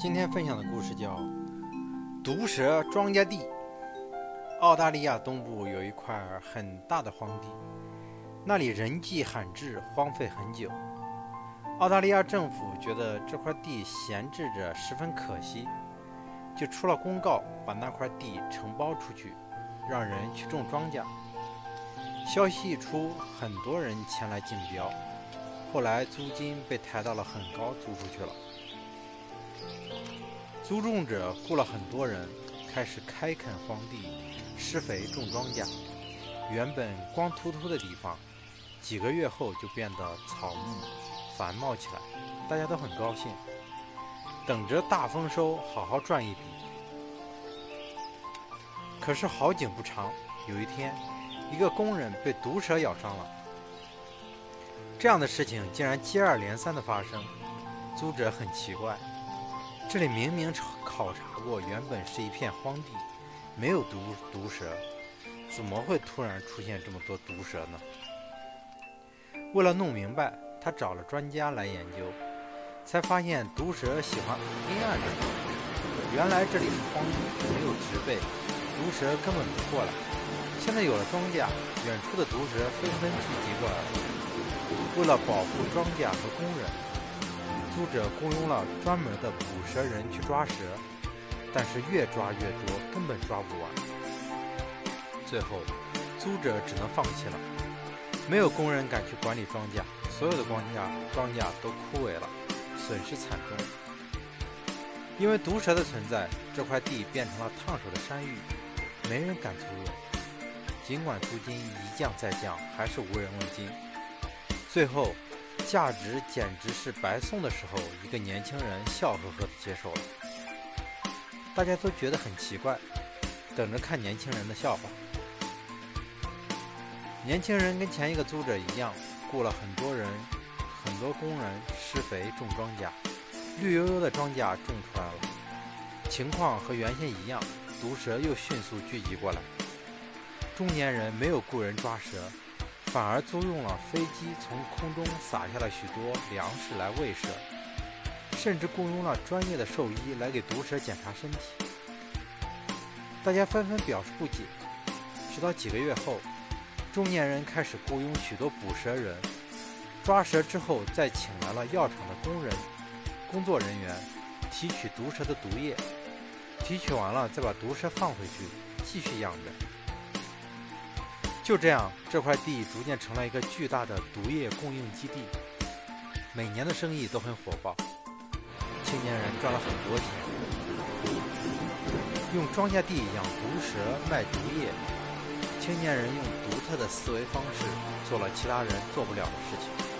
今天分享的故事叫《毒蛇庄稼地》。澳大利亚东部有一块很大的荒地，那里人迹罕至，荒废很久。澳大利亚政府觉得这块地闲置着十分可惜，就出了公告，把那块地承包出去，让人去种庄稼。消息一出，很多人前来竞标，后来租金被抬到了很高，租出去了。租种者雇了很多人，开始开垦荒地、施肥、种庄稼。原本光秃秃的地方，几个月后就变得草木繁茂起来，大家都很高兴，等着大丰收，好好赚一笔。可是好景不长，有一天，一个工人被毒蛇咬伤了。这样的事情竟然接二连三的发生，租者很奇怪。这里明明考察过，原本是一片荒地，没有毒毒蛇，怎么会突然出现这么多毒蛇呢？为了弄明白，他找了专家来研究，才发现毒蛇喜欢阴暗处。原来这里是荒地，没有植被，毒蛇根本不过来。现在有了庄稼，远处的毒蛇纷纷聚集过来。为了保护庄稼和工人。租者雇佣了专门的捕蛇人去抓蛇，但是越抓越多，根本抓不完。最后，租者只能放弃了。没有工人敢去管理庄稼，所有的庄稼庄稼都枯萎了，损失惨重。因为毒蛇的存在，这块地变成了烫手的山芋，没人敢租用。尽管租金一降再降，还是无人问津。最后。价值简直是白送的时候，一个年轻人笑呵呵地接受了。大家都觉得很奇怪，等着看年轻人的笑话。年轻人跟前一个租者一样，雇了很多人、很多工人施肥种庄稼，绿油油的庄稼种出来了。情况和原先一样，毒蛇又迅速聚集过来。中年人没有雇人抓蛇。反而租用了飞机，从空中撒下了许多粮食来喂蛇，甚至雇佣了专业的兽医来给毒蛇检查身体。大家纷纷表示不解。直到几个月后，中年人开始雇佣许多捕蛇人，抓蛇之后再请来了药厂的工人、工作人员，提取毒蛇的毒液，提取完了再把毒蛇放回去，继续养着。就这样，这块地逐渐成了一个巨大的毒液供应基地，每年的生意都很火爆，青年人赚了很多钱。用庄稼地养毒蛇卖毒液，青年人用独特的思维方式做了其他人做不了的事情。